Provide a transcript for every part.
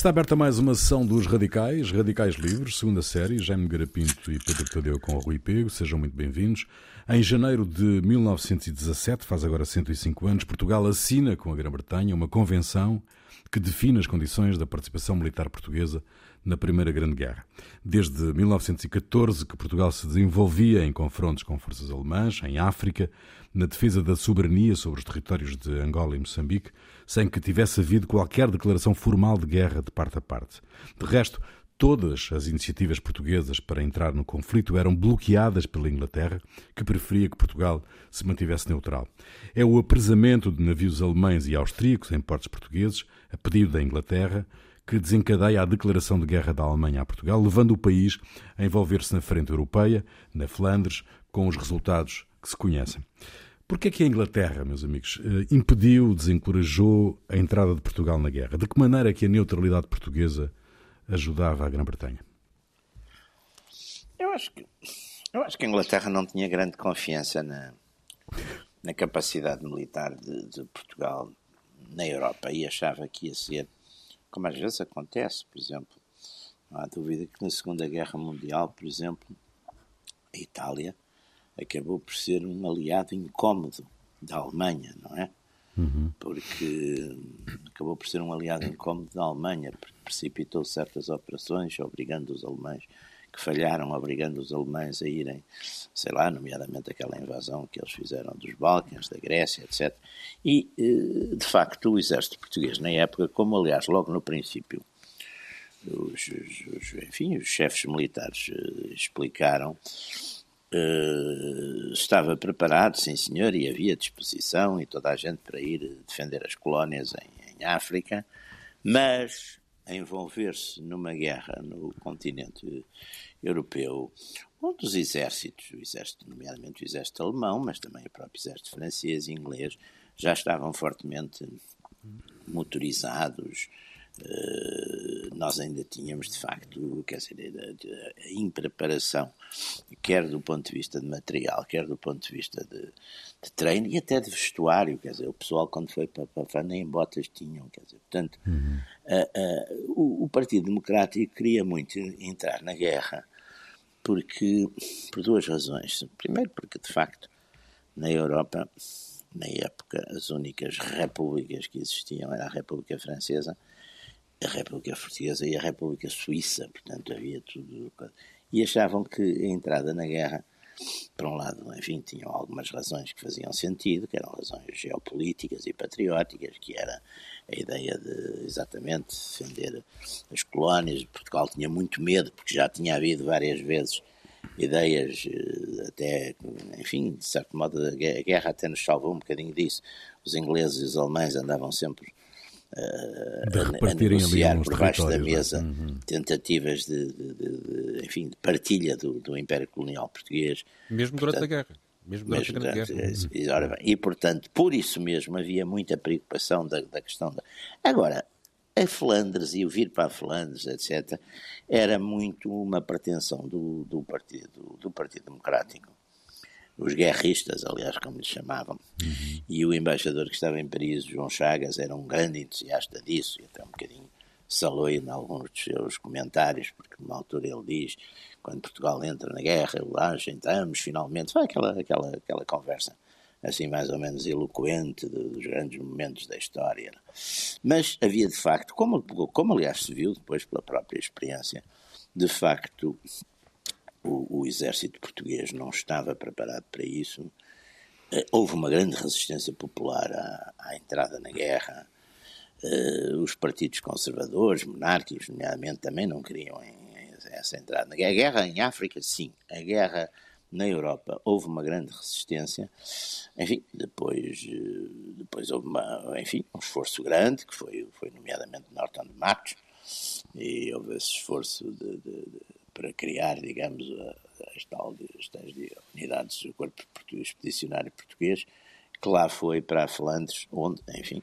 Está aberta mais uma sessão dos Radicais, Radicais Livres, segunda série, Jaime Garapinto e Pedro Tadeu com o Rui Pego, sejam muito bem-vindos. Em janeiro de 1917, faz agora 105 anos, Portugal assina com a Grã-Bretanha uma convenção que define as condições da participação militar portuguesa na Primeira Grande Guerra. Desde 1914 que Portugal se desenvolvia em confrontos com forças alemãs, em África, na defesa da soberania sobre os territórios de Angola e Moçambique, sem que tivesse havido qualquer declaração formal de guerra de parte a parte. De resto, todas as iniciativas portuguesas para entrar no conflito eram bloqueadas pela Inglaterra, que preferia que Portugal se mantivesse neutral. É o apresamento de navios alemães e austríacos em portos portugueses, a pedido da Inglaterra, que desencadeia a declaração de guerra da Alemanha a Portugal, levando o país a envolver-se na frente europeia, na Flandres, com os resultados que se conhecem. Por que é que a Inglaterra, meus amigos, eh, impediu, desencorajou a entrada de Portugal na guerra? De que maneira é que a neutralidade portuguesa ajudava a Grã-Bretanha? Eu acho que eu acho que a Inglaterra não tinha grande confiança na, na capacidade militar de, de Portugal na Europa e achava que ia ser, como às vezes acontece, por exemplo, não há dúvida que na Segunda Guerra Mundial, por exemplo, a Itália acabou por ser um aliado incómodo da Alemanha, não é? Uhum. Porque acabou por ser um aliado incómodo da Alemanha, porque precipitou certas operações, obrigando os alemães que falharam, obrigando os alemães a irem, sei lá, nomeadamente aquela invasão que eles fizeram dos Balcãs, da Grécia, etc. E, eh, de facto, o exército português, na época, como aliás logo no princípio os, os, enfim, os chefes militares eh, explicaram, Uh, estava preparado, sim senhor, e havia disposição e toda a gente para ir defender as colónias em, em África, mas envolver-se numa guerra no continente europeu, onde os exércitos, o exército, nomeadamente o exército alemão, mas também o próprio exército francês e inglês, já estavam fortemente motorizados, eh, nós ainda tínhamos, de facto, quer dizer, a, a, impreparação, quer do ponto de vista de material, quer do ponto de vista de, de treino e até de vestuário, quer dizer, o pessoal quando foi para, para nem botas tinham, quer dizer, portanto, uhum. o, o, Partido Democrático queria muito entrar na guerra porque, por duas razões. Primeiro porque, de facto, na Europa, na época, as únicas repúblicas que existiam era a República Francesa a República Portuguesa e a República Suíça, portanto havia tudo. E achavam que a entrada na guerra, por um lado, enfim, tinham algumas razões que faziam sentido, que eram razões geopolíticas e patrióticas, que era a ideia de exatamente defender as colónias. Portugal tinha muito medo, porque já tinha havido várias vezes ideias, eh, até, enfim, de certo modo, a guerra até nos salvou um bocadinho disso. Os ingleses e os alemães andavam sempre de a, a negociar por baixo da é? mesa uhum. tentativas de, de, de, enfim, de partilha do, do Império Colonial Português. Mesmo durante portanto, a guerra. Mesmo durante, mesmo durante a guerra. E, ora bem, e, portanto, por isso mesmo havia muita preocupação da, da questão da... Agora, a Flandres e o vir para a Flandres, etc., era muito uma pretensão do, do, partido, do Partido Democrático os guerristas, aliás, como lhes chamavam. Uhum. E o embaixador que estava em Paris, João Chagas, era um grande entusiasta disso, e até um bocadinho salou em alguns dos seus comentários, porque numa altura ele diz, quando Portugal entra na guerra, lá entramos, finalmente, foi aquela, aquela, aquela conversa assim mais ou menos eloquente dos grandes momentos da história. Mas havia de facto, como, como aliás se viu depois pela própria experiência, de facto o, o exército português não estava preparado para isso. Eh, houve uma grande resistência popular à, à entrada na guerra. Uh, os partidos conservadores, monárquicos, nomeadamente, também não queriam essa entrada na guerra. A guerra em África, sim. A guerra na Europa houve uma grande resistência. Enfim, depois, eh, depois houve uma, enfim, um esforço grande, que foi, foi nomeadamente Norton de Matos, e houve esse esforço de, de para criar, digamos, as, tal, as tais unidades do Corpo Português, Expedicionário Português, que lá foi para a Flandres, onde, enfim,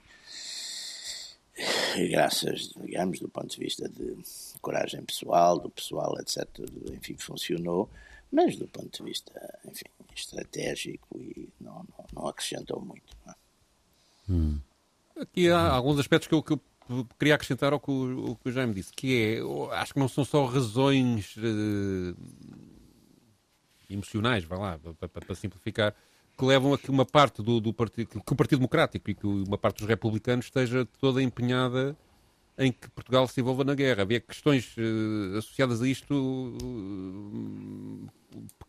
graças, digamos, do ponto de vista de coragem pessoal, do pessoal, etc., enfim, funcionou, mas do ponto de vista, enfim, estratégico e não, não, não acrescentou muito. Não é? hum. Aqui há alguns aspectos que eu, que eu queria acrescentar ao que o, o que o Jaime disse, que é, acho que não são só razões uh, emocionais, vai lá, para, para, para, simplificar, que levam a que uma parte do, do partido, que o Partido Democrático e que uma parte dos republicanos esteja toda empenhada em que Portugal se envolva na guerra. Havia questões uh, associadas a isto uh,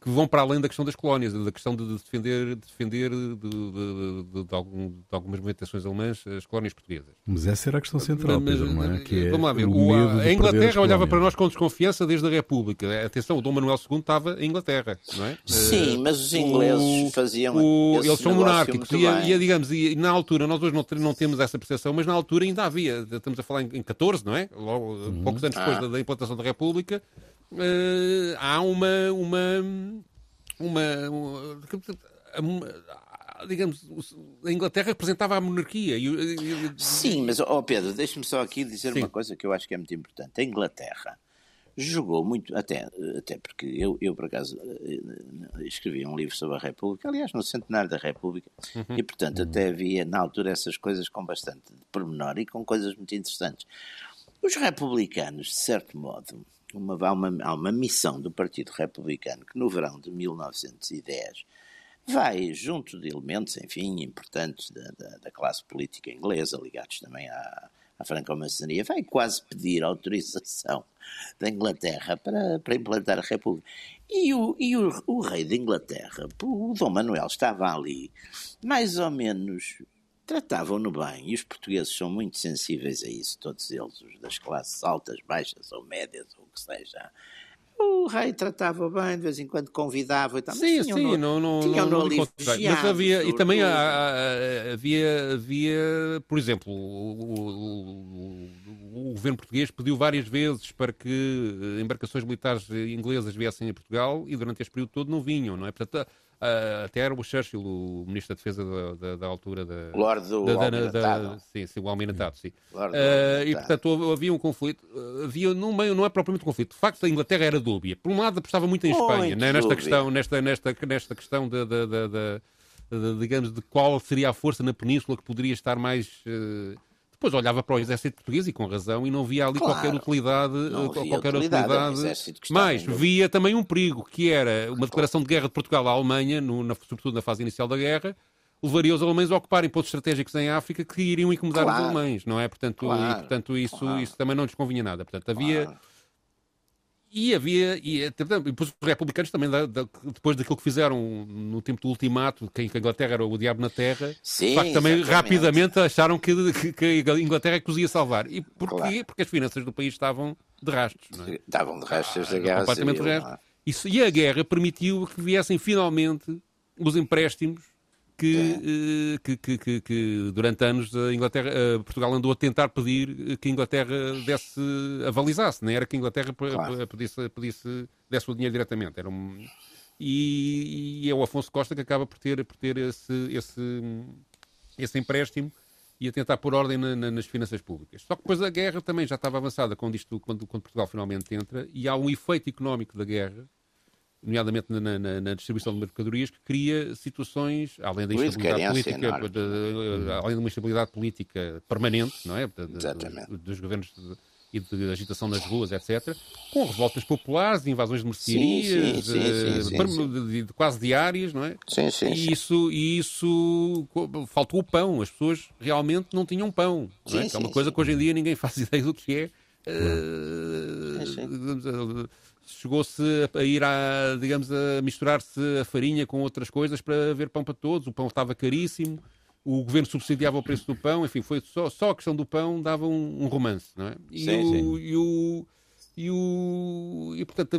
que vão para além da questão das colónias, da questão de defender, de defender de, de, de, algum, de, algumas movimentações alemãs as colónias portuguesas. Mas essa era a questão central, mas, Pedro, não é? Que é vamos lá ver. O, a Inglaterra olhava para nós com desconfiança desde a República. Atenção, o Dom Manuel II estava em Inglaterra, não é? Sim, uh, mas os ingleses o, faziam. O, eles são monárquicos. E, e, digamos, e na altura, nós hoje não, não, temos essa percepção, mas na altura ainda havia. Estamos a falar em, em 14, não é? Logo, uhum. poucos anos depois ah. da, da implantação da República uh, há uma, uma, uma, uma, digamos, a Inglaterra representava a monarquia. Sim, mas, oh Pedro, deixe-me só aqui dizer Sim. uma coisa que eu acho que é muito importante. A Inglaterra jogou muito, até, até porque eu, eu, por acaso, eh, escrevi um livro sobre a República, aliás, no centenário da República, uhum. e, portanto, até havia, na altura, essas coisas com bastante pormenor e com coisas muito interessantes. Os republicanos, de certo modo, uma, há, uma, há uma missão do Partido Republicano que no verão de 1910 vai, junto de elementos, enfim, importantes da, da, da classe política inglesa, ligados também à, à franco-maçonaria, vai quase pedir autorização da Inglaterra para, para implantar a República. E, o, e o, o rei da Inglaterra, o Dom Manuel, estava ali, mais ou menos tratavam-no bem, e os portugueses são muito sensíveis a isso, todos eles, os das classes altas, baixas ou médias, ou o que seja. O rei tratava bem, de vez em quando convidava e tal. Sim, sim, no, não, não, não, não Mas havia, e também há, havia, havia, por exemplo, o, o, o, o, governo português pediu várias vezes para que embarcações militares inglesas viessem a Portugal e durante este período todo não vinham, não é? Portanto, até era o Churchill, o ministro da Defesa da, da, da altura da. Lord do da, da, da, Sim, sim, o Almirantado, sim. Uh, e portanto havia um conflito, havia no meio, não é propriamente um conflito. De facto, a Inglaterra era dúbia. Por um lado, apostava muito em Espanha, né, nesta, questão, nesta, nesta, nesta questão de, digamos, de qual seria a força na península que poderia estar mais. Uh, depois olhava para o exército português e com razão e não via ali claro, qualquer utilidade, qualquer utilidade, utilidade. mas via também um perigo que era uma declaração de guerra de Portugal à Alemanha, no, na, sobretudo na fase inicial da guerra, levaria os alemães a ocuparem pontos estratégicos em África que iriam incomodar claro. os alemães, não é? Portanto, claro. e, portanto isso, isso também não lhes convinha nada. Portanto, havia e havia, e, e depois os republicanos também, depois daquilo que fizeram no tempo do ultimato, que a Inglaterra era o diabo na terra, Sim, facto, também rapidamente acharam que, que, que, a Inglaterra é que os ia salvar. E porquê? Claro. Porque as finanças do país estavam de rastros. É? Estavam de rastros ah, da guerra completamente civil. É? Isso, e a guerra permitiu que viessem finalmente os empréstimos que, é. que, que, que, durante anos a Inglaterra, a Portugal andou a tentar pedir que a Inglaterra desse, avalizasse, nem era que a Inglaterra claro. pedisse, pedisse, desse o dinheiro diretamente. Era um, e, e, é o Afonso Costa que acaba por ter, por ter esse, esse, esse empréstimo e a tentar pôr ordem na, na, nas finanças públicas. Só que depois a guerra também já estava avançada quando, isto, quando, quando Portugal finalmente entra e há um efeito económico da guerra nomeadamente na, na, na, distribuição de mercadorias, que cria situações, além da instabilidade política, de, de, além de uma instabilidade política permanente, não é? De, dos governos e de agitação nas ruas, etc., com revoltas populares, invasões de mercearias, sim, sim, sim, quase diárias, não é? Sim, sim. E isso, e isso faltou o pão, as pessoas realmente não tinham pão, não é? é uma coisa que hoje em dia ninguém faz ideia do que é. Uh, chegou-se a ir a, digamos, a misturar-se a farinha com outras coisas para haver pão para todos. O pão estava caríssimo, o governo subsidiava o preço do pão, enfim, foi só, só a questão do pão dava um, um romance, não é? E, sim, o, sim. e o, e o e portanto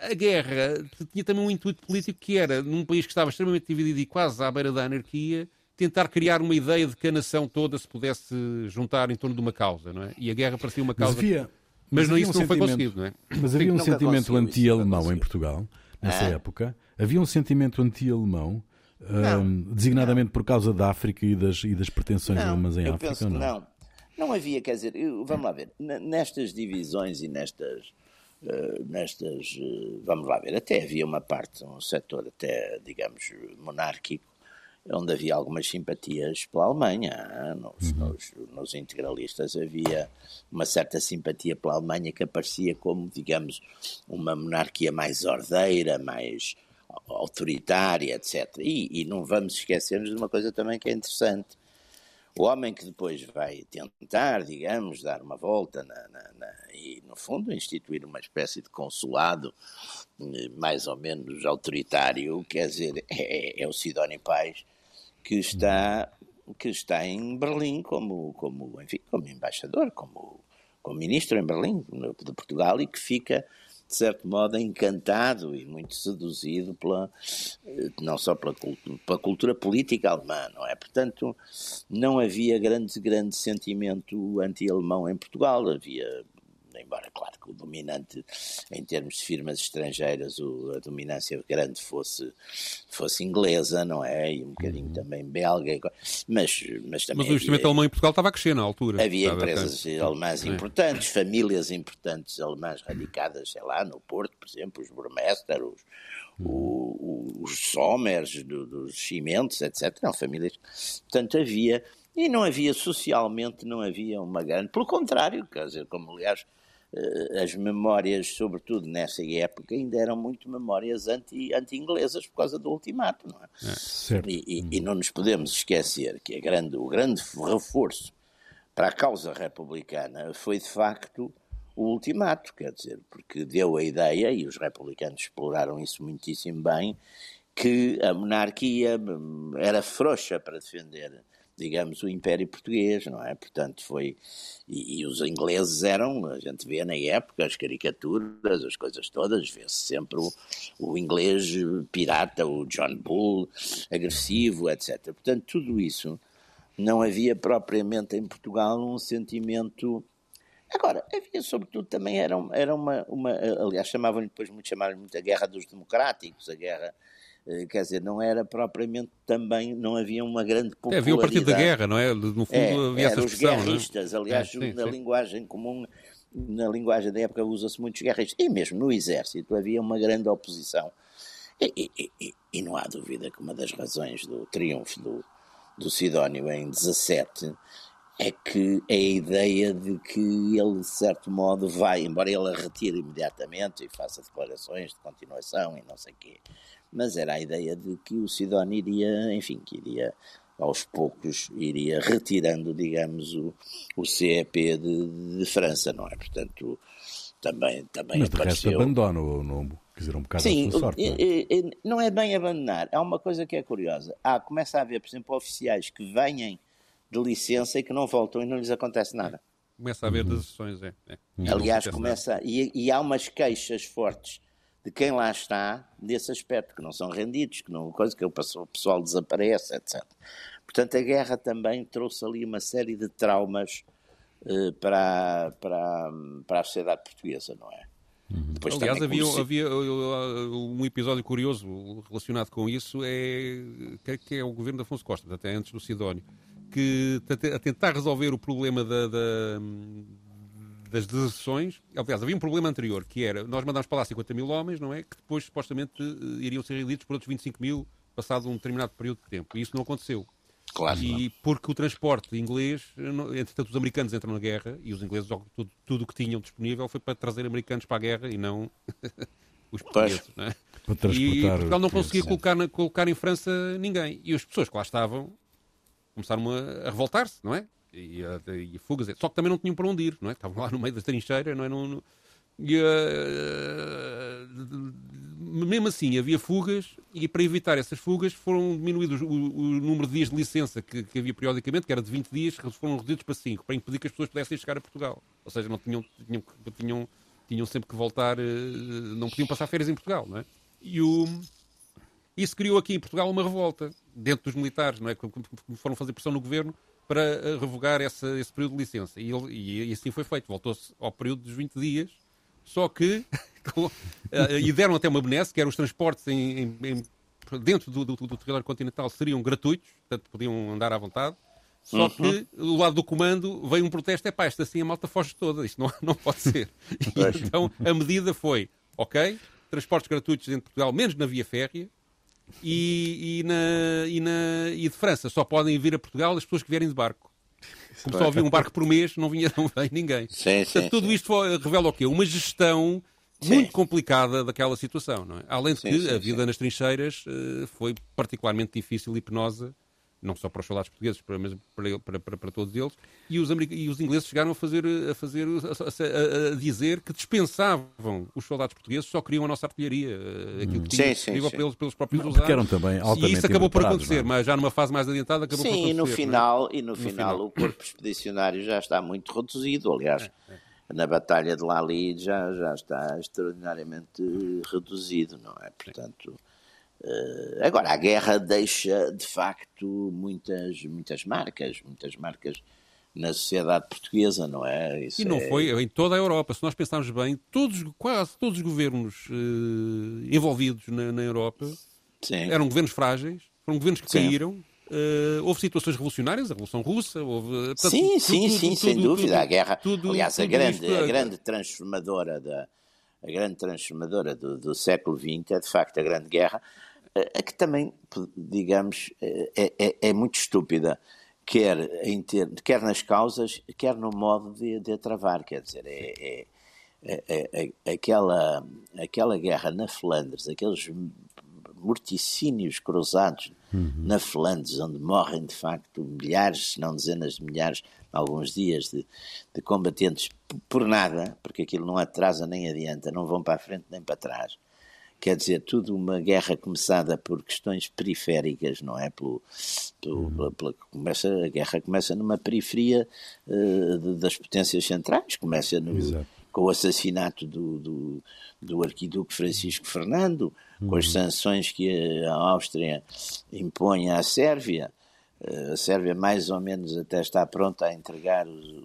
a, a, guerra tinha também um intuito político que era num país que estava extremamente dividido e quase à beira da anarquia tentar criar uma ideia de que a nação toda se pudesse juntar em torno de uma causa, não é? E a guerra parecia uma causa. Mas havia, mas, mas isso um não foi conseguido, não é? Mas havia um sentimento anti-alemão em Portugal, nessa é? época. Havia um sentimento anti-alemão, um, designadamente por causa da África e das, e das pretensões não, alemãs em África, ou não? não? Não havia, quer dizer, vamos lá ver, nestas divisões e nestas, uh, nestas, uh, vamos lá ver, até havia uma parte, um setor até, digamos, monárquico, onde havia algumas simpatias pela Alemanha. Nos, uhum. nos, nos, integralistas havia uma certa simpatia pela Alemanha que aparecia como, digamos, uma monarquia mais ordeira, mais autoritária, etc. E, e não vamos esquecermos de uma coisa também que é interessante. O homem que depois vai tentar, digamos, dar uma volta na, na, na, e, no fundo, instituir uma espécie de consulado eh, mais ou menos autoritário, quer dizer, é, é o Sidónio Pais, que está, que está em Berlim como, como, enfim, como embaixador, como, como ministro em Berlim, de Portugal, e que fica de certo modo, encantado e muito seduzido pela, eh, não só pela cultura, pela cultura política alemã, não é? Portanto, não havia grande, grande sentimento anti-alemão em Portugal, havia embora, claro, que o dominante, em termos de firmas estrangeiras, o, a dominância grande fosse, fosse inglesa, não é? E um bocadinho uhum. também belga. Mas, mas também. Mas o investimento alemão em Portugal estava a crescer na altura. Havia empresas alemãs é. importantes, famílias importantes alemãs radicadas, sei lá, no Porto, por exemplo, os Burmester, os, uhum. os Sommers do, dos cimentos, etc. Eram famílias. Portanto, havia. E não havia socialmente, não havia uma grande. Pelo contrário, quer dizer, como aliás as memórias, sobretudo nessa época, ainda eram muito memórias anti-inglesas anti por causa do ultimato, não é? é e, e, e, não nos podemos esquecer que grande, o grande reforço para a causa republicana foi, de facto, o ultimato, quer dizer, porque deu a ideia, e os republicanos exploraram isso muitíssimo bem, que a monarquia hum, era frouxa para defender digamos, o Império Português, não é? Portanto, foi. E, e, os ingleses eram, a gente vê na época, as caricaturas, as coisas todas, vê-se sempre o, o, inglês pirata, o John Bull, agressivo, etc. Portanto, tudo isso não havia propriamente em Portugal um sentimento. Agora, havia sobretudo também, era, era uma, uma aliás, chamavam-lhe depois muito, chamaram muito a guerra dos democráticos, a guerra quer dizer, não era propriamente também, não havia uma grande popularidade. É, havia o Partido da Guerra, não é? No fundo é, havia essa expressão, os é? guerristas, é? aliás, é, sim, na sim. linguagem comum, na linguagem da época usa-se muitos guerristas, e mesmo no exército havia uma grande oposição. E, e, e, e, não há dúvida que uma das razões do triunfo do, do Sidónio em 17 é que é a ideia de que ele, de certo modo, vai, embora ele a retire imediatamente e faça declarações de continuação e não sei o quê, mas era a ideia de que o Sidónio iria, enfim, que iria aos poucos iria retirando, digamos, o, o CEP de, de França, não é? Portanto, também, também Mas de apareceu... resto abandona o nome, quer dizer, um bocado Sim, sorte. Não é? não é bem abandonar, há uma coisa que é curiosa. Há, começa a haver, por exemplo, oficiais que vêm de licença e que não voltam e não lhes acontece nada. Começa a haver uhum. decisões, é. é. Aliás, começa, e, e, há umas queixas fortes de quem lá está desse aspecto, que não são rendidos, que não coisa que o pessoal desaparece, etc. Portanto, a guerra também trouxe ali uma série de traumas uh, para, para, para a sociedade portuguesa, não é? Uhum. Aliás, havia, havia, um episódio curioso relacionado com isso, é, que é o governo de Afonso Costa, até antes do Sidónio, que a tentar resolver o problema da, da das deserções. Aliás, havia um problema anterior, que era, nós mandámos para lá 50 mil homens, não é? Que depois, supostamente, eh, iriam ser reelitos por outros 25 mil, passado um determinado período de tempo. E isso não aconteceu. Claro. E porque o transporte inglês, entretanto, os americanos entram na guerra e os ingleses, tudo o que tinham disponível foi para trazer americanos para a guerra e não os portugueses. Não é? E Portugal não conseguia colocar, na, colocar em França ninguém. E as pessoas que lá estavam começaram a, a revoltar-se, não é? E, e, fugas, só que também não tinham para onde ir, não é? Estavam lá no meio da trincheira, não é? No, e, uh, mesmo assim, havia fugas e para evitar essas fugas foram diminuídos o, o número de dias de licença que, que, havia periodicamente, que era de 20 dias, foram reduzidos para 5, para impedir que as pessoas pudessem chegar a Portugal. Ou seja, não tinham, tinham, tinham, tinham sempre que voltar, uh, não podiam passar férias em Portugal, não é? E o, isso criou aqui em Portugal uma revolta dentro dos militares, não é? Que foram fazer pressão no governo para eh, revogar esse, esse período de licença. E, ele, e, assim foi feito. Voltou-se ao período dos 20 dias, só que. Eh, e deram até uma benesse, que eram os transportes em, em, em, dentro do, do, do, território continental seriam gratuitos, portanto podiam andar à vontade. Só uhum. que do lado do comando veio um protesto: é pá, isto assim a malta foge toda, isto não, não pode ser. E, então a medida foi: ok, transportes gratuitos dentro de Portugal, menos na via férrea, e, e, na, e, na, e de França só podem vir a Portugal as pessoas que vierem de barco. Como só havia um barco por mês, não vinha não vem ninguém. Sim, sim, Portanto, tudo sim. isto revela o quê? Uma gestão muito complicada daquela situação. Não é? Além de que a vida nas trincheiras eh, foi particularmente difícil e penosa, não só para os soldados portugueses, para, mas para, para, para, para todos eles. E os, e os ingleses chegaram a fazer, a, fazer a, a- a dizer que dispensavam os soldados portugueses, só queriam a nossa artilharia, eh, aquilo que tinha Sim, sim, sim. para eles, pelos próprios Porque usados. eram também altamente E isso acabou por impreparados, acontecer, não é? mas já numa fase mais adiantada acabou por Sim, acontecer. e no não é? final, e no, final, final. o corpo expedicionário já está muito reduzido. Aliás, É, na Batalha de Lali já, já está extraordinariamente reduzido, não é? Portanto, eh, agora a guerra deixa de facto muitas, muitas marcas, muitas marcas na sociedade portuguesa, não é? Isso E não é- foi em toda a Europa. Se nós pensarmos bem, todos, quase todos os governos eh, envolvidos na, na Europa Sim. eram governos frágeis, foram governos que Sim. caíram. eh, houve situações revolucionárias, a Revolução Russa, houve. eh, portanto, Sim, tudo- sim, tudo- sim, sem tudo- dúvida. tudo- a guerra, aliás, a grande, isto, a eh, grande transformadora da a grande transformadora do, do século XX é de facto a Grande Guerra, eh, a que também, digamos, eh, é, é, é muito estúpida, quer, em ter, quer nas causas, quer no modo de, de a travar. Quer dizer, é, é- é- é- é- aquela, aquela guerra na Flandres, aqueles morticínios cruzados na Flandres, onde morrem de facto milhares, se não dezenas de milhares, alguns dias de, de combatentes por nada, porque aquilo não atrasa nem adianta, não vão para a frente nem para trás. Quer dizer, tudo uma guerra começada por questões periféricas, não é? Pelo, pelo- pela- pela- começa, a guerra começa numa periferia eh, de- das potências centrais, começa no, com o assassinato do, do, do arquiduque Francisco Fernando, com as sanções que a Áustria impõe à Sérvia. Eh, A Sérvia mais ou menos até está pronta a entregar os,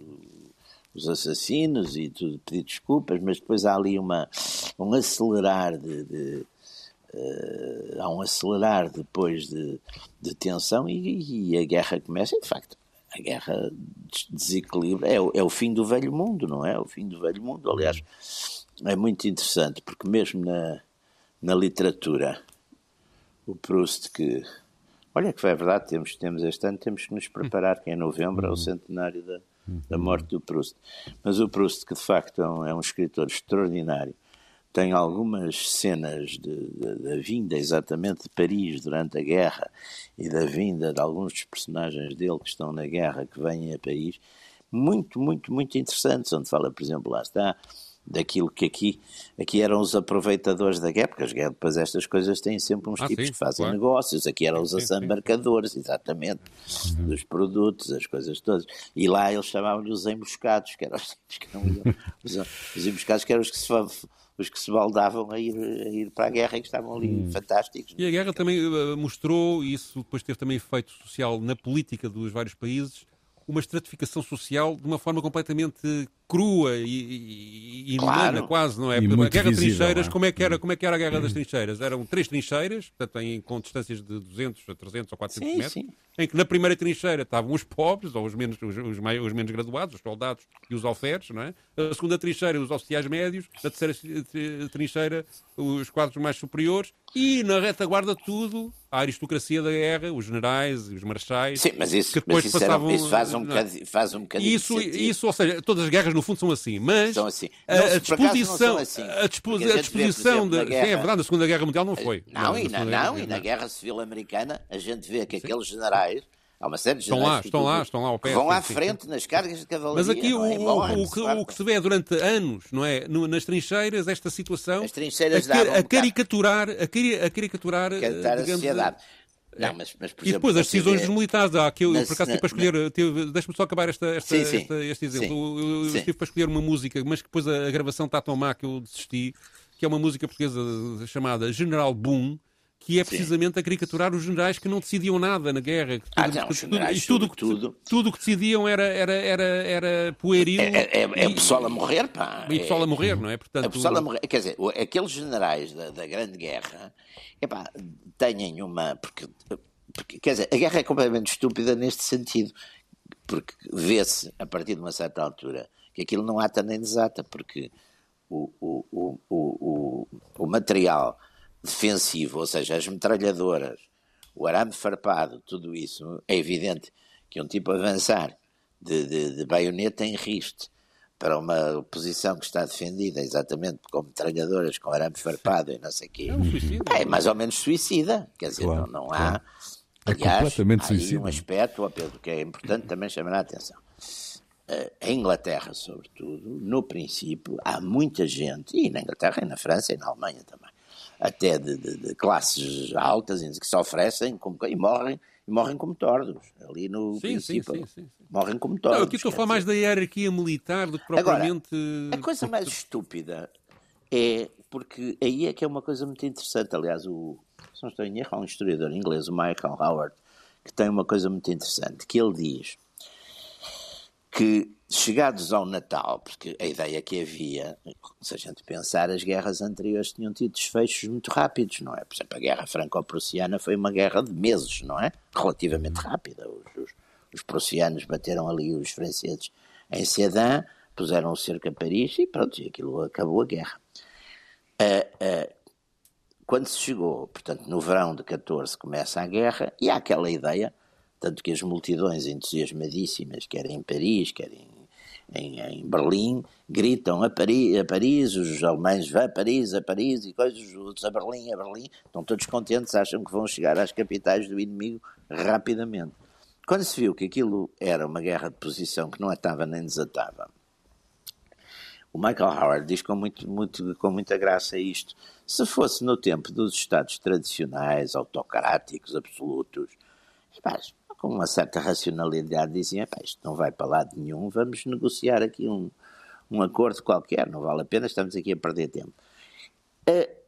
os assassinos e tudo, pedir desculpas, mas depois há ali uma, um acelerar de, de, eh, há um acelerar depois de, de tensão e, e a guerra começa, e de facto, a guerra des- desequilibra, é, o- é o fim do velho mundo, não é? O fim do velho mundo, aliás, é muito interessante, porque mesmo na, na literatura, o Proust que, olha que é verdade, temos, temos este ano, temos que nos preparar, que em novembro é o centenário da, da morte do Proust, mas o Proust que de facto é um, é um escritor extraordinário, tem algumas cenas da vinda exatamente de Paris durante a guerra e da vinda de alguns dos personagens dele que estão na guerra, que vêm a Paris, muito, muito, muito interessantes, onde fala, por exemplo, lá está, daquilo que aqui, aqui eram os aproveitadores da guerra, porque as guerras, depois estas coisas têm sempre uns Ah, tipos sim, que fazem claro. negócios, aqui eram os assambarcadores, exatamente, dos produtos, as coisas todas. E lá eles chamavam-lhe os emboscados, que eram os, tipos que não iam, os, os emboscados que eram os que se, os que se baldavam a ir, a ir para a guerra e que estavam ali Hum. fantásticos. E a guerra também eh, mostrou, e isso depois teve também efeito social na política dos vários países, uma estratificação social de uma forma completamente crua e, e, e Claro. quase, não é? E a guerra de visível, trincheiras, é? como é, que era, como é que era a guerra das trincheiras? Eram três trincheiras, portanto, em, com distâncias de 200 a 300 ou 400 Sim, metros, sim. em que na primeira trincheira estavam os pobres, ou os menos, os, os mai- os menos graduados, os soldados e os alferes, não é? A segunda trincheira, os oficiais médios, na terceira tri- trincheira, os quadros mais superiores, e na retaguarda tudo, a aristocracia da guerra, os generais e os marechais. Sim, mas isso, que depois mas isso, era- passavam, isso faz, um não bocadinho, faz um bocadinho Isso, isso, ou seja, todas as guerras no fundo são assim, mas São assim. a, Não, a não disposição, assim. a, dispo- a a gente vê, disposição exemplo, da, na sim, é guerra- verdade, na Segunda Guerra Mundial não foi. Não, Na e, na, não, Guerra e na não. Guerra Civil Americana a gente vê que aqueles generais, há uma série de Estão lá, estão lá, estão lá ao pé, vão à sim, frente nas cargas de cavalaria. Mas aqui o, é? O- o que, o que se vê durante anos, não é? Nas trincheiras, esta situação As trincheiras a, a caricaturar, a, cari- a caricaturar, Cantar eh, a sociedade. é. Não, mas, mas, E depois as decisões dos militares, há que eu, na- por acaso, na- estive para escolher, tive- deixa-me só acabar esta, esta, Sim, sim. esta- este exemplo. Sim. Eu, eu estive para escolher uma música, mas que depois a, a gravação está tão má que eu desisti, que é uma música portuguesa chamada General Boom, que é precisamente a caricaturar os generais que não decidiam nada na guerra. que Ah, tudo- não, os tudo- generais, tudo, que- tudo o que decidiam era, era, era, era pueril. É, é, é, é e- o pessoal a morrer, pá. E pessoal É- a morrer, não é? A Portanto, pessoa a morrer. Quer dizer, aqueles generais da, da Grande Guerra epá, têm uma. Porque, porque, quer dizer, a guerra é completamente estúpida neste sentido. Porque vê-se, a partir de uma certa altura, que aquilo não ata nem desata, porque o, o, o, o, o material defensivo, ou seja, as metralhadoras, o arame farpado, tudo isso, é evidente que um tipo avançar de, de, de baioneta em riste para uma posição que está defendida exatamente com metralhadoras, com arame farpado e não sei o quê, é, um suicida, é mais ou menos suicida. Quer dizer, claro, não, não há. É Aliás, completamente há suicida. um aspecto, Pedro, que é importante também chamar a atenção. Eh, em Inglaterra, sobretudo, no princípio, há muita gente, e na Inglaterra, e na França, e na Alemanha também, até de, de, de classes altas, que se oferecem como, e morrem e morrem como tordos. Ali no sim, princípio, sim, sim, sim, morrem como tordos. Não, aqui estou a falar mais da hierarquia militar do que propriamente... Agora, a coisa mais estúpida é, porque aí é que é uma coisa muito interessante, aliás, o, se não estou em erro, há um historiador inglês, o Michael Howard, que tem uma coisa muito interessante, que ele diz que chegados ao Natal, porque a ideia que havia, se a gente pensar, as guerras anteriores tinham tido desfechos muito rápidos, não é? Por exemplo, a Guerra Franco-Prussiana foi uma guerra de meses, não é? Relativamente rápida. Os, os, os prussianos bateram ali os franceses em Sedan, puseram o cerco a Paris e pronto, e aquilo acabou a guerra. Uh, uh, quando se chegou, portanto, no verão de 14 começa a guerra, e há aquela ideia tanto que as multidões entusiasmadíssimas, quer em Paris, quer em, em, em Berlim, gritam a Paris, a Paris, os alemães vão a Paris, a Paris, e coisas, os outros a Berlim, a Berlim, estão todos contentes, acham que vão chegar às capitais do inimigo rapidamente. Quando se viu que aquilo era uma guerra de posição que não atava nem desatava, o Michael Howard diz com, muito, muito, com muita graça isto. Se fosse no tempo dos Estados tradicionais, autocráticos, absolutos, rapaz, com uma certa racionalidade, diziam: isto não vai para lado nenhum, vamos negociar aqui um, um acordo qualquer, não vale a pena, estamos aqui a perder tempo. Uh,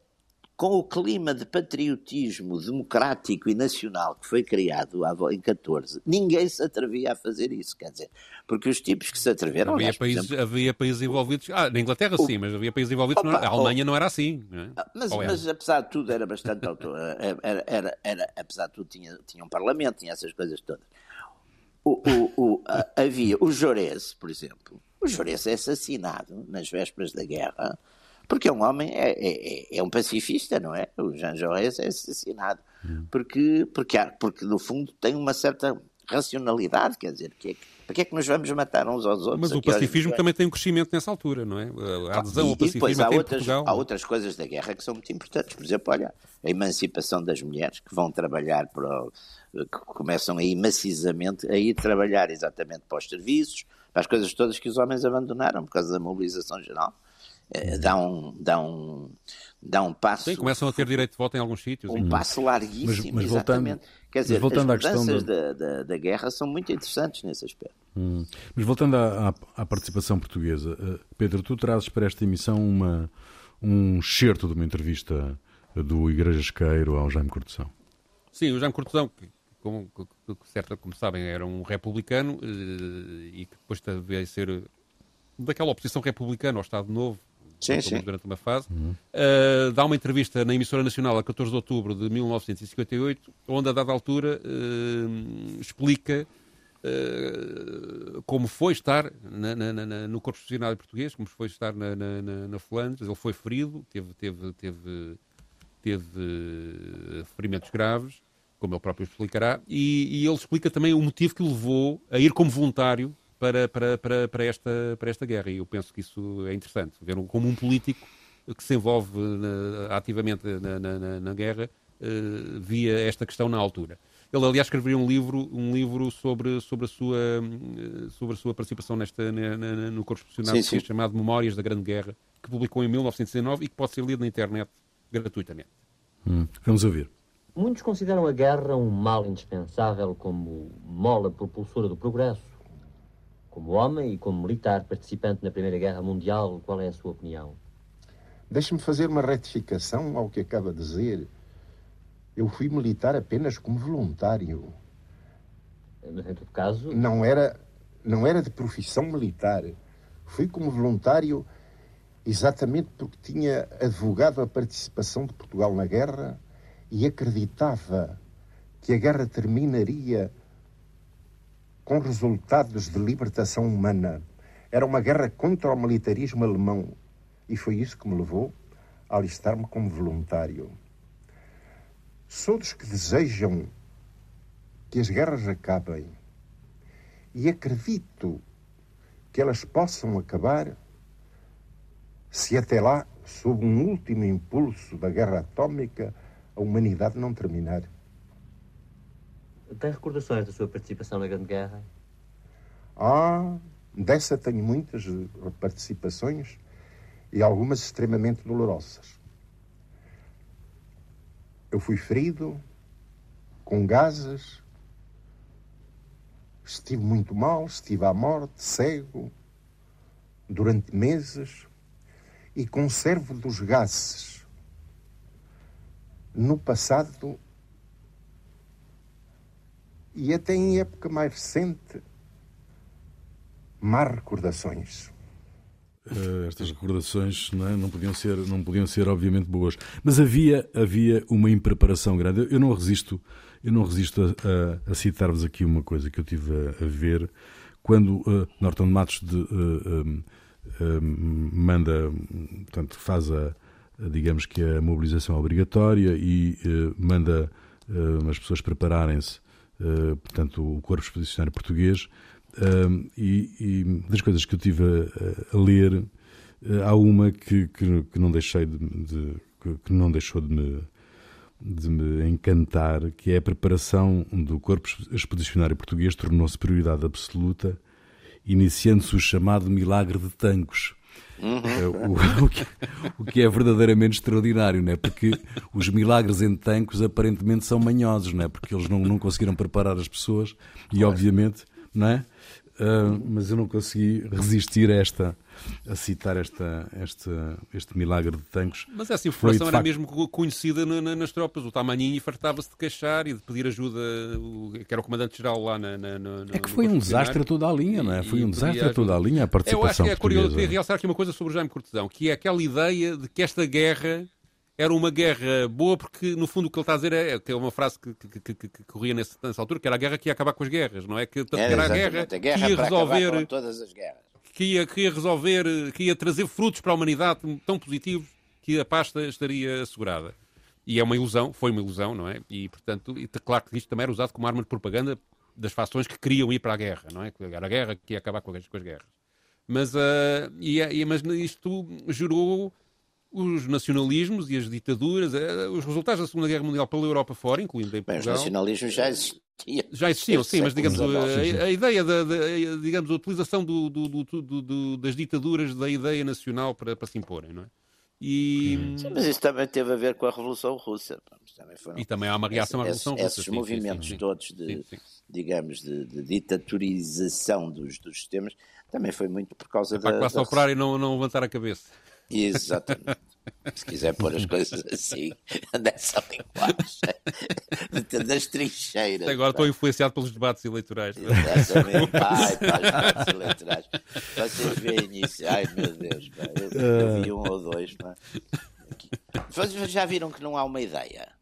com o clima de patriotismo democrático e nacional que foi criado em 14, ninguém se atrevia a fazer isso, quer dizer, porque os tipos que se atreveram... Havia, aliás, países, exemplo, havia países envolvidos, ah, na Inglaterra o, sim, mas havia países envolvidos, opa, não, a Alemanha não era assim. Não é? Ah, mas, mas, apesar de tudo era bastante... era, era, era, apesar de tudo tinha, tinha um parlamento, tinha essas coisas todas. O, o, o, havia o Jorese, por exemplo, o Jorese é assassinado nas vésperas da guerra porque é um homem, é, é, é um pacifista, não é? O Jean Jaurès é assassinado. Hum. Porque, porque, há, porque, no fundo, tem uma certa racionalidade, quer dizer, que é, para que é que nos vamos matar uns aos outros? Mas o pacifismo também tem um crescimento nessa altura, não é? A adesão e, ao pacifismo e depois há outras, há outras coisas da guerra que são muito importantes. Por exemplo, olha, a emancipação das mulheres que vão trabalhar para que começam aí maciçamente a ir trabalhar exatamente para os serviços, para as coisas todas que os homens abandonaram por causa da mobilização geral. Eh, dá um, dá um, dá um passo. Sim, começam a ter direito de voto em alguns sítios. Um passo larguíssimo, mas, mas voltando, Quer dizer, voltando as mudanças da... Da, da, guerra são muito interessantes nesse aspecto. Hum. Mas voltando à, à, à participação portuguesa, uh, Pedro, tu trazes para esta emissão uma, um excerto de uma entrevista do Igreja Esqueiro ao Jaime Cortesão. Sim, o Jaime Cortesão, que, como, certo, como sabem, era um republicano uh, e que depois veio a ser daquela oposição republicana ao Estado Novo, sim, sim. durante uma fase, uhum. uh, dá uma entrevista na emissora nacional a 14 de outubro de 1958, onde a dada altura uh, explica uh, como foi estar na, na, na, no corpo funcionário português, como foi estar na, na, Flandres. Ele foi ferido, teve, teve, teve, teve ferimentos graves, como ele próprio explicará, e, e ele explica também o motivo que o levou a ir como voluntário para, para, para, para, esta, para esta guerra. E eu penso que isso é interessante, ver como um político que se envolve na, ativamente na, na, na guerra uh, via esta questão na altura. Ele, aliás, escreveu um livro, um livro sobre, sobre, a, sua, sobre a sua participação nesta, na, na, no corpo profissional, sim, sim. chamado Memórias da Grande Guerra, que publicou em 1919 e que pode ser lido na internet gratuitamente. Hum, vamos ouvir. Muitos consideram a guerra um mal indispensável como mola propulsora do progresso como homem e como militar participante na Primeira Guerra Mundial, qual é a sua opinião? Deixe-me fazer uma retificação ao que acaba de dizer. Eu fui militar apenas como voluntário. Mas, em todo caso... Não era, não era de profissão militar. Fui como voluntário exatamente porque tinha advogado a participação de Portugal na guerra e acreditava que a guerra terminaria com resultados de libertação humana. Era uma guerra contra o militarismo alemão e foi isso que me levou a alistar-me como voluntário. Sou dos que desejam que as guerras acabem e acredito que elas possam acabar se até lá, sob um último impulso da guerra atómica, a humanidade não terminar. Tem recordações da sua participação na Grande Guerra? Ah, dessa tenho muitas participações e algumas extremamente dolorosas. Eu fui ferido com gases, estive muito mal, estive à morte, cego, durante meses, e conservo dos gases no passado e até em época mais recente, más recordações. Uh, estas recordações não, é? não, podiam ser, não podiam ser obviamente boas, mas havia havia uma impreparação grande. Eu não resisto, eu não resisto a, a, a citar-vos aqui uma coisa que eu tive a, a ver quando uh, Norton Matos de, uh, manda, portanto, faz a, digamos que a mobilização obrigatória e manda as pessoas prepararem-se eh, portanto, o Corpo Expedicionário Português, uh, e, e, das coisas que eu tive a, a ler, uh, há uma que, que, que, não deixei de, de que não deixou de me, de me encantar, que é a preparação do Corpo Expedicionário Português tornou-se prioridade absoluta, iniciando-se o chamado milagre de Tancos Uhum. O, o, que, o, que, é verdadeiramente extraordinário, não é? Porque os milagres em tancos aparentemente são manhosos, não é? Porque eles não, não conseguiram preparar as pessoas e, obviamente, não é? Uh, mas eu não consegui resistir a esta a citar esta, esta, este milagre de tanques. Mas essa informação era facto... mesmo conhecida na, na, nas tropas. O Tamanini fartava-se de queixar e de pedir ajuda, o, que era o comandante-geral lá na, na, na, É que foi um desastre a toda a linha, não é? Foi um desastre a toda a linha a participação Eu acho que é curioso realçar aqui uma coisa sobre o Jaime Cortesão, que é aquela ideia de que esta guerra era uma guerra boa porque, no fundo, o que ele está a dizer é, que é uma frase que, que, que, que, corria nessa, nessa, altura, que era a guerra que ia acabar com as guerras, não é? Que, era, era a guerra, a guerra que ia resolver todas as guerras. Que ia, que ia resolver, que ia trazer frutos para a humanidade tão positivos que a pasta estaria assegurada. E é uma ilusão, foi uma ilusão, não é? E, portanto, e, claro que isto também era usado como arma de propaganda das fações que queriam ir para a guerra, não é? Era a guerra que ia acabar com as, com as guerras. Mas, uh, e, e, mas isto gerou os nacionalismos e as ditaduras, eh, os resultados da Segunda Guerra Mundial pela Europa fora, incluindo em Portugal. Bem, os nacionalismos já existiam. Já existiam, sim, mas digamos, a, a, ideia da, da, digamos, a utilização do, do, do, das ditaduras da ideia nacional para, para se imporem, não é? E... Sim, mas isso também teve a ver com a Revolução Russa. Também foram, e também há uma reação à Revolução esses, Russa. Esses sim, movimentos sim, sim, todos de, digamos, de, de ditadurização dos, dos sistemas também foi muito por causa é da... Para a classe da... operária e não, não levantar a cabeça. Exatamente. Se quiser pôr as coisas assim, dessa linguagem, das trincheiras. Agora estou influenciado pelos debates eleitorais. Exatamente. Ai, para os debates eleitorais. Vocês veem isso. Ai, meu Deus. Eu, eu vi um ou dois. Vocês já viram que não há uma ideia?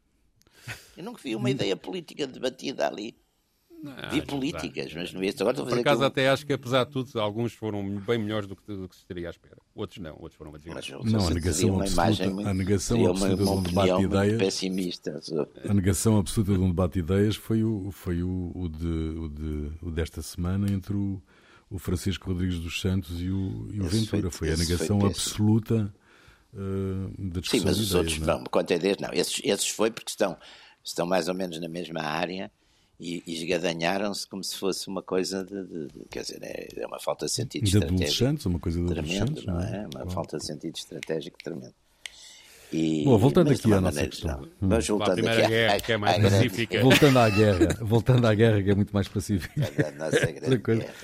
Eu nunca vi uma ideia política debatida ali. Não, vi políticas, mas não vi isso. Agora estou a fazer Por acaso, até acho que, apesar de tudo, alguns foram bem melhores do que, do que se estaria à espera. Outros não, outros foram uma Não, a negação absoluta, muito, a negação absoluta uma, uma de um debate de ideias. Pessimista. A negação absoluta de um debate de ideias foi o, foi o, o, de, o, de, o desta semana entre o, o Francisco Rodrigues dos Santos e o, e o Ventura. Foi, foi a negação foi absoluta uh, da discussão. Sim, mas os ideias, outros, não, não quanto a ideias, não. Esses, esses foi porque estão, estão mais ou menos na mesma área e, e esgadanharam-se como se fosse uma coisa de, de, de, quer dizer, é, é, uma falta de sentido de estratégico. uma coisa de tremendo, não é? Uma falta de sentido estratégico tremendo. E, Bom, voltando aqui à nossa questão. Mas voltando à aqui guerra, que é mais pacífica. Voltando à guerra, voltando à guerra, que é muito mais pacífica. A nossa grande guerra.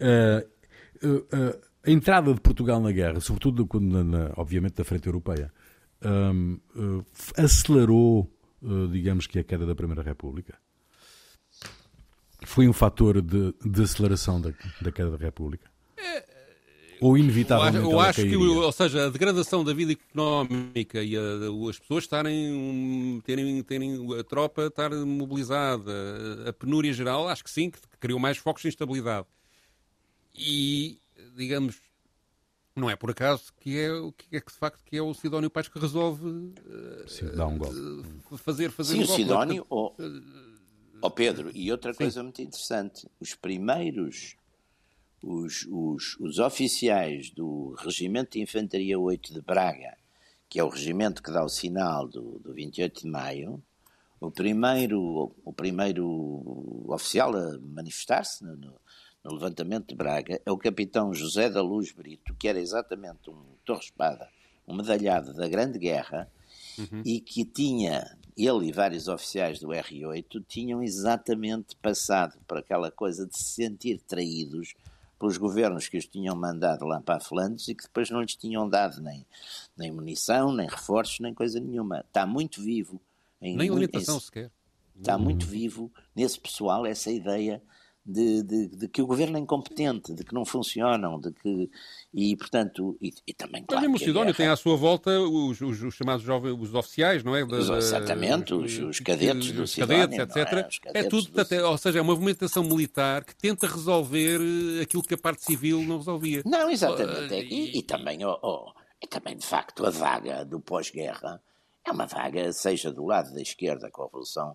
Uh, uh, uh, a entrada de Portugal na guerra, sobretudo na, na, obviamente da frente europeia, um, acelerou, digamos que a queda da Primeira República? Foi um fator de, de aceleração da, da queda da República? Ou inevitavelmente Eu acho, eu acho que, ou seja, a degradação da vida económica e a, as pessoas estarem, terem, terem a tropa estar mobilizada, a penúria geral, acho que sim, que criou mais focos de instabilidade. E, digamos, Não é por acaso que é, que é que de facto que é o Sidónio Pais que resolve Sim, dá um golpe. uh, fazer, fazer Sim, um o golpe. Sidónio, ó ó Pedro, e outra coisa muito interessante, os primeiros, os, os, os oficiais do Regimento de Infantaria 8 de Braga, que é o regimento que dá o sinal do, do 28 de maio, o primeiro, o primeiro oficial a manifestar-se no, no- levantamento de Braga é o capitão José da Luz Brito, que era exatamente um torre-espada, um medalhado da Grande Guerra, e que tinha, ele e vários oficiais do R8, tinham exatamente passado por aquela coisa de se sentir traídos pelos governos que os tinham mandado lá para a Flandres e que depois não lhes tinham dado nem, nem munição, nem reforços, nem coisa nenhuma. Está muito vivo. Em Nem em- sequer. Está muito vivo nesse pessoal essa ideia de, de- de que o governo é incompetente, de que não funcionam, de que. E, portanto, e, e também. Mas Claro, mesmo a Sidónio guerra- tem à sua volta os, os- os chamados jovens, os oficiais, não é? Da- exatamente, os- os cadetes do os cadetes, é? etc. É cadetes tudo, do até, ou seja, é uma movimentação militar que tenta resolver eh, aquilo que a parte civil não resolvia. Não, exatamente. Ah, É- E, e também, ó, ó, e também, de facto, a vaga do pós-guerra é uma vaga, seja do lado da esquerda com a Revolução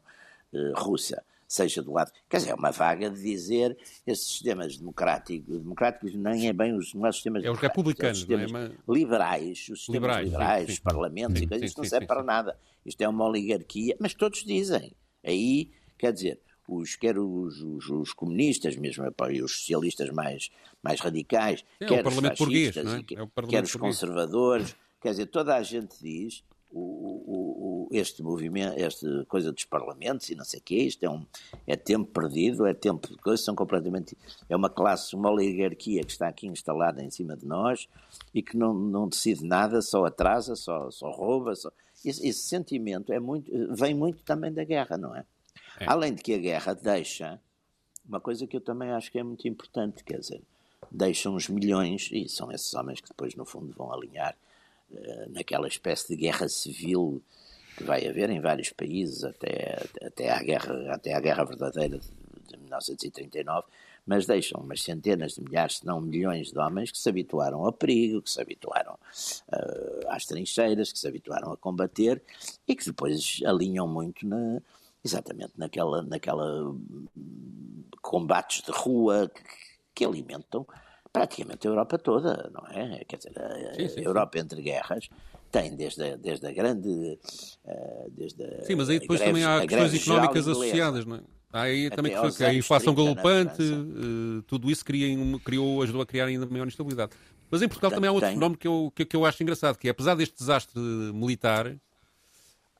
eh, Russa, seja do lado. Quer dizer, é uma vaga de dizer esses sistemas democráticos, democráticos nem é bem os, não é os sistemas É os republicanos, os sistemas não é? liberais, os sistemas Liberais, liberais, sim, os parlamentos Sim, e coisas, isto não serve para nada. Isto é uma oligarquia, mas todos dizem. Aí, quer dizer, os, quer os, os, os comunistas mesmo, epá, e os socialistas mais, mais radicais, É, quer os fascistas, é? É quer os conservadores, quer dizer, toda a gente diz o, o, este movimento, esta coisa dos parlamentos e não sei o quê, isto é, um, é tempo perdido, é tempo de coisas, são completamente. É uma classe, uma oligarquia que está aqui instalada em cima de nós e que não, não decide nada, só atrasa, só, só rouba. Só... Esse, esse sentimento é muito, vem muito também da guerra, não é? É. Além de que a guerra deixa uma coisa que eu também acho que é muito importante, quer dizer, deixa uns milhões, e são esses homens que depois, no fundo, vão alinhar naquela espécie de guerra civil que vai haver em vários países até, até, à, guerra, até à guerra verdadeira de, de 1939, mas deixam umas centenas de milhares, se não milhões de homens que se habituaram ao perigo, que se habituaram eh, às trincheiras, que se habituaram a combater e que depois alinham muito na, exatamente naquela, naquela hum, combates de rua que, que alimentam praticamente a Europa toda, não é? Quer dizer, a, Sim, sim, Europa entre guerras tem desde a, desde a grande. eh, desde a, Sim, mas aí depois também há questões económicas inglesa. associadas, não é? Há aí também que, aos foi, que a inflação 30 na galopante, tudo isso cria, um- criou, ajudou a criar ainda maior instabilidade. Mas em Portugal também há outro tem- fenómeno que eu, que, que eu acho engraçado, que é, apesar deste desastre militar,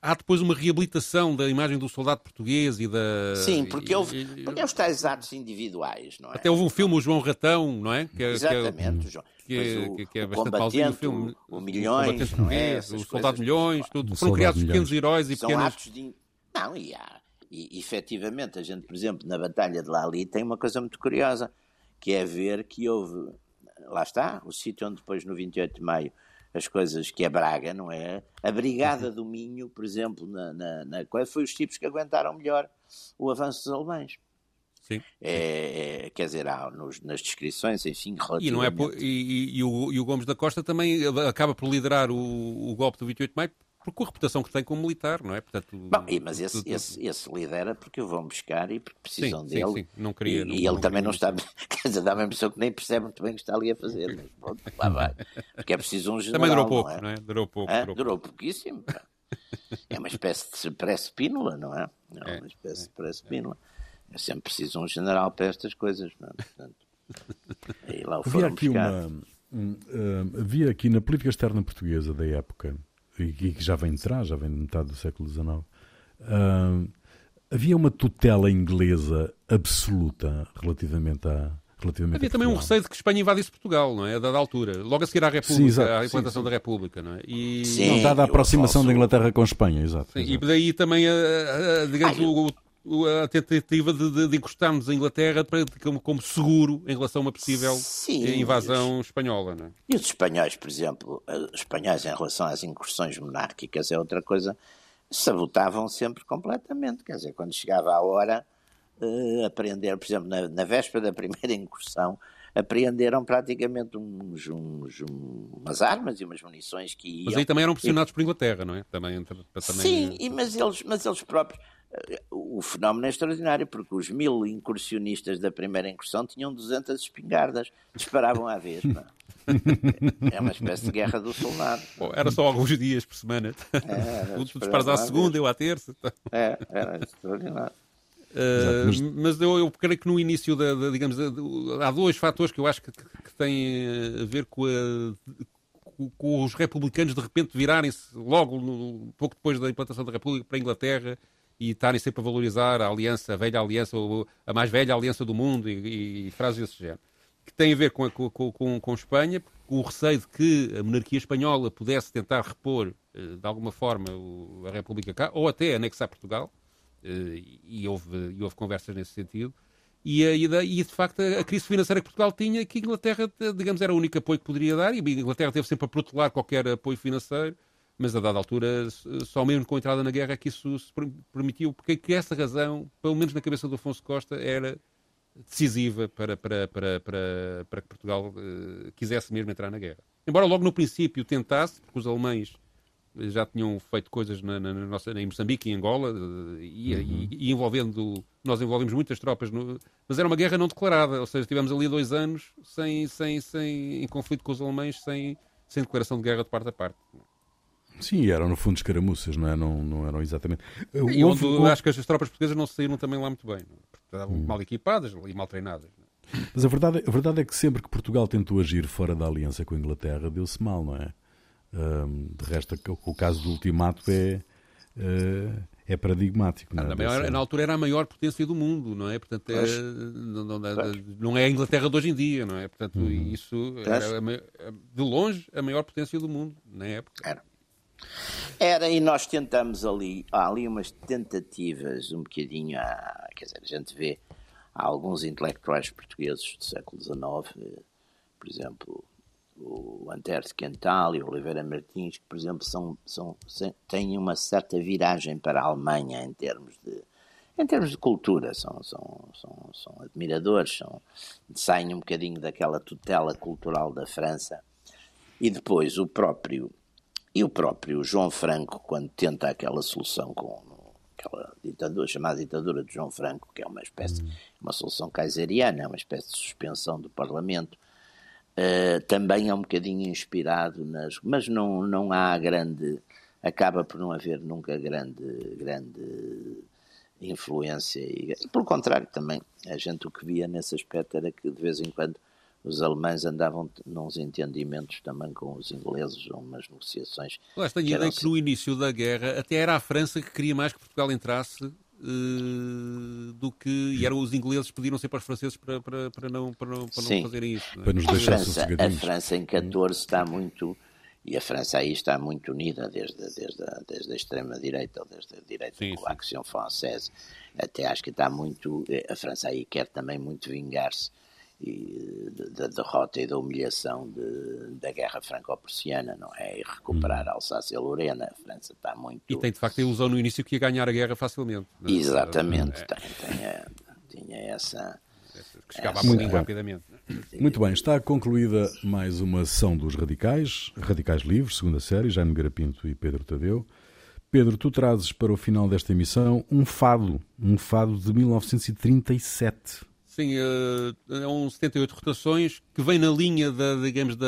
há depois uma reabilitação da imagem do soldado português e da... Sim, porque, houve, porque é os tais atos individuais, não é? Até houve um filme, o João Ratão, não é? Que é- que é- Exatamente, João. que é, Pois o- que, que é o bastante malzinho o filme. o, o Milhões, combatente não é? Essas o Soldado coisas. Milhões, tudo. O Foram criados Milhões. pequenos heróis e São pequenas... atos de. Não, e há. E efetivamente, a gente, por exemplo, na Batalha de Lali tem uma coisa muito curiosa, que é ver que houve. Lá está, o sítio onde depois, no 28 de maio, as coisas que é Braga, não é? A Brigada do Minho, por exemplo, na, na, na foi os tipos que aguentaram melhor o avanço dos alemães. Sim. É, é, quer dizer, há nos- nas descrições, enfim, relativamente... E, não é e, e- e o, e o Gomes da Costa também acaba por liderar o, o golpe do 28 de maio por com a reputação que tem como militar, não é? Portanto, Bom, e- mas esse, tu- tu- esse, esse lidera porque o vão buscar e porque precisam Sim, sim, dele. sim. Não queria- e, não- e ele não também queria não está. Quer dizer, dá-me a impressão que nem percebe muito bem o que está ali a fazer. Mas pronto, lá vai. Porque é preciso um general. Também durou não pouco, é? não é? Durou pouco. Hã? durou Durou pouquíssimo. É uma espécie de pré-spínola, não é? É É, uma espécie de pré-spínola. É sempre preciso um general para estas coisas, não é? Portanto, aí lá o Havia foram aqui buscar. uma. um, ah, havia aqui na política externa portuguesa da época, e, que já vem de trás, já vem de metade do século XIX, ah, havia uma tutela inglesa absoluta relativamente a. Relativamente Havia a também um receio de que Espanha invadisse Portugal, não é? A dada altura. Logo a seguir à República, Sim, exato. à Sim, implantação sim. da República, não é? E, Sim. Não, dada a aproximação da Inglaterra com a Espanha, exato. Sim, e exato. daí também, a, a- a- digamos, o- o- a tentativa de, de, de encostarmos a Inglaterra para- como, como seguro em relação a uma possível Sim, invasão espanhola, não é? E os espanhóis, por exemplo, eh, os espanhóis em relação às incursões monárquicas é outra coisa, sabotavam sempre completamente. Quer dizer, quando chegava a hora, eh, aprender, por exemplo, na, na véspera da primeira incursão, apreenderam praticamente uns, uns, umas armas e umas munições que iam... Mas aí também eram pressionados e... por Inglaterra, não é? Também, também... Sim, e, mas, eles, mas eles próprios... Eh, o fenómeno é extraordinário, porque os mil incursionistas da primeira incursão tinham 200 espingardas, disparavam à vez. É? uma espécie de guerra do soldado. Bom, era só alguns dias por semana. É, tu disparas à segunda, eu à terça. É, era extraordinário. Uh, mas eu, eu, creio que no início da, da digamos, há dois fatores que eu acho que, que têm a ver com, a, com os republicanos de repente virarem-se logo no, pouco depois da implantação da República para a Inglaterra e estarem sempre a valorizar a aliança, a velha aliança, a mais velha aliança do mundo e, e frases desse género. Que tem a ver com, a, com, com, com Espanha, o receio de que a monarquia espanhola pudesse tentar repor, eh, de alguma forma, a República cá, ou até anexar Portugal eh, e, houve, e houve conversas nesse sentido. E, e, e, de facto a crise financeira que Portugal tinha, que a Inglaterra, digamos, era o único apoio que poderia dar, e a Inglaterra teve sempre a protelar qualquer apoio financeiro, mas a dada altura, só mesmo com a entrada na guerra é que isso se permitiu, porque que essa razão, pelo menos na cabeça do Afonso Costa, era decisiva para, para, para, para, para que Portugal uh, quisesse mesmo entrar na guerra. Embora logo no princípio tentasse, porque os alemães já tinham feito coisas na, na, na nossa, em Moçambique e Angola, e, uhum. e, e, envolvendo, nós envolvemos muitas tropas, no, mas era uma guerra não declarada, ou seja, tivemos ali dois anos sem, sem, sem, em conflito com os alemães, sem, sem declaração de guerra de parte a parte. Sim, eram no fundo escaramuças, não, é? não, não eram exatamente. E onde, houve... acho que as tropas portuguesas não saíram também lá muito bem, estavam hum. mal equipadas e mal treinadas. Mas a verdade, a verdade é que sempre que Portugal tentou agir fora da aliança com a Inglaterra, deu-se mal, não é? de resto, o caso do ultimato é, uh, é paradigmático. Não, é? Maior, na altura era a maior potência do mundo, não é? Portanto, é, não, não, não, é a Inglaterra de hoje em dia, não é? Portanto, uhum. isso era de longe a maior potência do mundo na época. Era. Era, e nós tentamos ali, há ali umas tentativas um bocadinho, a, quer dizer, a gente vê há alguns intelectuais portugueses do século XIX, por exemplo, o Antero Quental e o Oliveira Martins, que, por exemplo, são, são, têm uma certa viragem para a Alemanha em termos de, em termos de cultura, são, são, são, são admiradores, são, saem um bocadinho daquela tutela cultural da França. E depois o próprio, e o próprio João Franco, quando tenta aquela solução com aquela ditadura, chamada ditadura de João Franco, que é uma espécie, hum. uma solução kaiseriana, uma espécie de suspensão do Parlamento, Uh, também é um bocadinho inspirado nas. Mas não, não há grande. Acaba por não haver nunca grande, grande influência. E, e, pelo contrário, também, a gente o que via nesse aspecto era que de vez em quando os alemães andavam nos entendimentos também com os ingleses, ou umas negociações. Mas tenho a ideia que no início da guerra até era a França que queria mais que Portugal entrasse Uh, do que e eram os ingleses pediram sempre aos franceses para, para, para não, para não, para não fazerem isso. Para nos deixar a França, a França em 14 está muito e a França aí está muito unida desde, desde, a, desde a extrema-direita, ou desde a direita sim, com a Action Française, até acho que está muito, a França aí quer também muito vingar-se da derrota e da humilhação de, da guerra franco-prussiana, não é? E recuperar a hum. Alsácia-Lorena. A França está muito. E tem de facto a ilusão no início que ia ganhar a guerra facilmente. É? Exatamente, é. tem, tem a, tinha essa. Que chegava muito rapidamente. Muito bem, está concluída mais uma sessão dos Radicais, Radicais Livres, segunda série, Jaime Garapinto e Pedro Tadeu. Pedro, tu trazes para o final desta emissão um fado, um fado de 1937. Sim, é um 78 rotações que vem na linha da, digamos, da,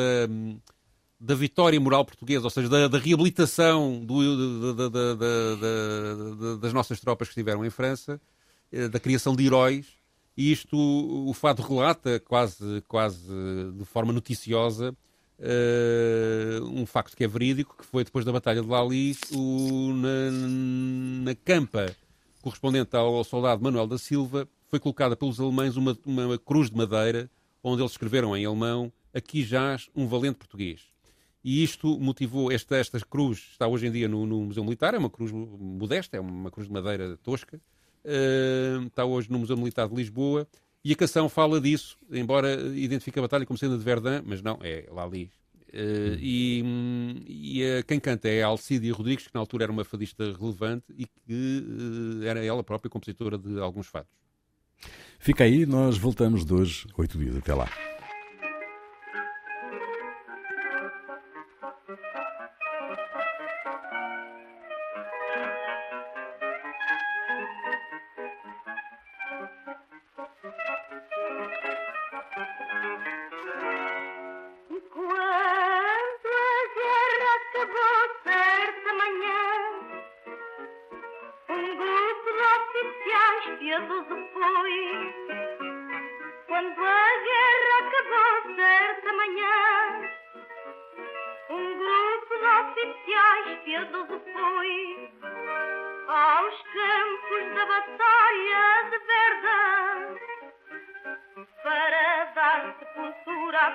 da vitória moral portuguesa, ou seja, da, da reabilitação do, da, das nossas tropas que estiveram em França, eh, da criação de heróis. E isto o fado relata quase, quase de forma noticiosa uh, um facto que é verídico, que foi depois da Batalha de Lali, o, na, na campa correspondente ao soldado Manuel da Silva, foi colocada pelos alemães uma, uma cruz de madeira, onde eles escreveram em alemão: Aqui jaz um valente português. E isto motivou, esta, esta cruz está hoje em dia no, no, Museu Militar, é uma cruz modesta, é uma cruz de madeira tosca, uh, está hoje no Museu Militar de Lisboa, e a canção fala disso, embora identifique a batalha como sendo de Verdun, mas não, é Lali. Uh, e, e uh, quem canta é Alcídia Rodrigues, que na altura era uma fadista relevante e que uh, era ela própria compositora de alguns fatos. Fica aí, nós voltamos de hoje, oito dias. Até lá. Quando a guerra acabou certa manhã medo depois, quando a guerra acabou certa manhã, um grupo de oficiais piedoso foi aos campos da batalha de Verdun para dar sepultura a